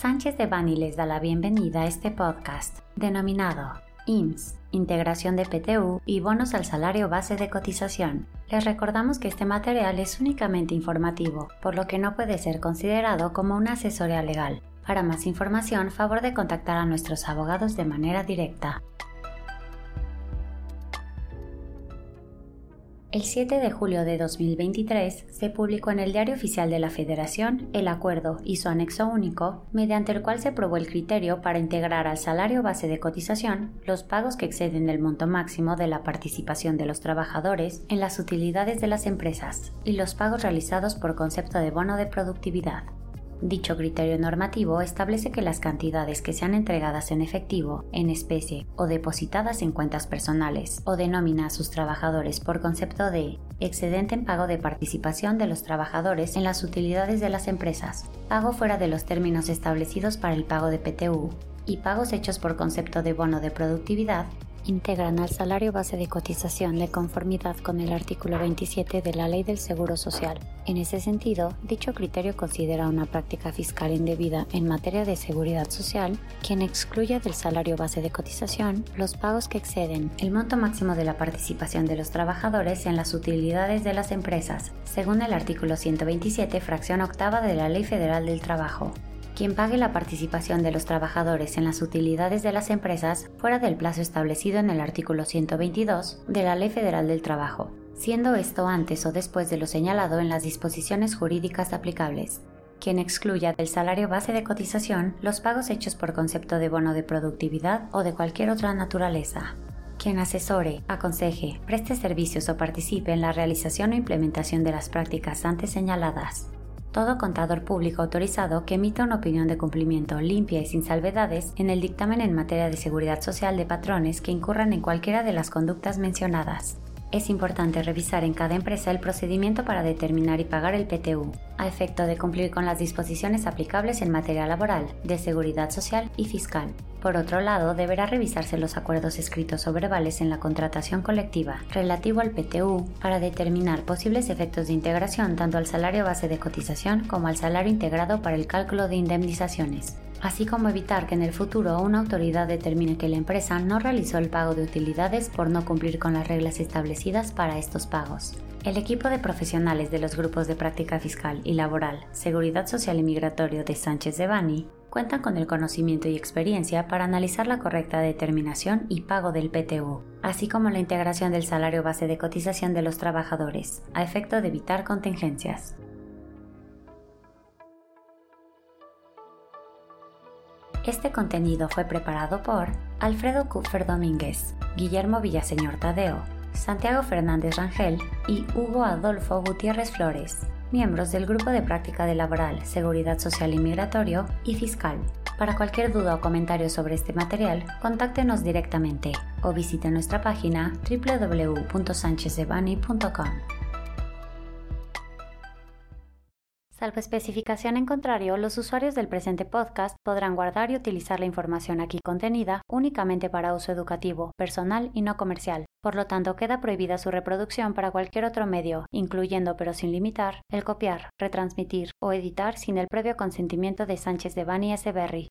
Sánchez de Bani les da la bienvenida a este podcast denominado IMSS, integración de PTU y bonos al salario base de cotización. Les recordamos que este material es únicamente informativo, por lo que no puede ser considerado como una asesoría legal. Para más información, favor de contactar a nuestros abogados de manera directa. El 7 de julio de 2023 se publicó en el Diario Oficial de la Federación el acuerdo y su anexo único, mediante el cual se aprobó el criterio para integrar al salario base de cotización los pagos que exceden el monto máximo de la participación de los trabajadores en las utilidades de las empresas y los pagos realizados por concepto de bono de productividad. Dicho criterio normativo establece que las cantidades que sean entregadas en efectivo, en especie o depositadas en cuentas personales o de nómina a sus trabajadores por concepto de excedente en pago de participación de los trabajadores en las utilidades de las empresas, pago fuera de los términos establecidos para el pago de PTU y pagos hechos por concepto de bono de productividad integran al salario base de cotización de conformidad con el artículo 27 de la Ley del Seguro Social. En ese sentido, dicho criterio considera una práctica fiscal indebida en materia de seguridad social quien excluya del salario base de cotización los pagos que exceden el monto máximo de la participación de los trabajadores en las utilidades de las empresas, según el artículo 127, fracción octava de la Ley Federal del Trabajo quien pague la participación de los trabajadores en las utilidades de las empresas fuera del plazo establecido en el artículo 122 de la Ley Federal del Trabajo, siendo esto antes o después de lo señalado en las disposiciones jurídicas aplicables, quien excluya del salario base de cotización los pagos hechos por concepto de bono de productividad o de cualquier otra naturaleza, quien asesore, aconseje, preste servicios o participe en la realización o implementación de las prácticas antes señaladas, todo contador público autorizado que emita una opinión de cumplimiento limpia y sin salvedades en el dictamen en materia de seguridad social de patrones que incurran en cualquiera de las conductas mencionadas. Es importante revisar en cada empresa el procedimiento para determinar y pagar el PTU, a efecto de cumplir con las disposiciones aplicables en materia laboral, de seguridad social y fiscal. Por otro lado, deberá revisarse los acuerdos escritos o verbales en la contratación colectiva relativo al PTU para determinar posibles efectos de integración tanto al salario base de cotización como al salario integrado para el cálculo de indemnizaciones así como evitar que en el futuro una autoridad determine que la empresa no realizó el pago de utilidades por no cumplir con las reglas establecidas para estos pagos. El equipo de profesionales de los grupos de práctica fiscal y laboral, seguridad social y migratorio de Sánchez de Bani cuentan con el conocimiento y experiencia para analizar la correcta determinación y pago del PTU, así como la integración del salario base de cotización de los trabajadores, a efecto de evitar contingencias. Este contenido fue preparado por Alfredo Kupfer Domínguez, Guillermo Villaseñor Tadeo, Santiago Fernández Rangel y Hugo Adolfo Gutiérrez Flores, miembros del Grupo de Práctica de Laboral, Seguridad Social y Migratorio y Fiscal. Para cualquier duda o comentario sobre este material, contáctenos directamente o visite nuestra página www.sanchezdevani.com. Salvo especificación en contrario, los usuarios del presente podcast podrán guardar y utilizar la información aquí contenida únicamente para uso educativo, personal y no comercial. Por lo tanto, queda prohibida su reproducción para cualquier otro medio, incluyendo pero sin limitar el copiar, retransmitir o editar sin el previo consentimiento de Sánchez de Bani S. Berry,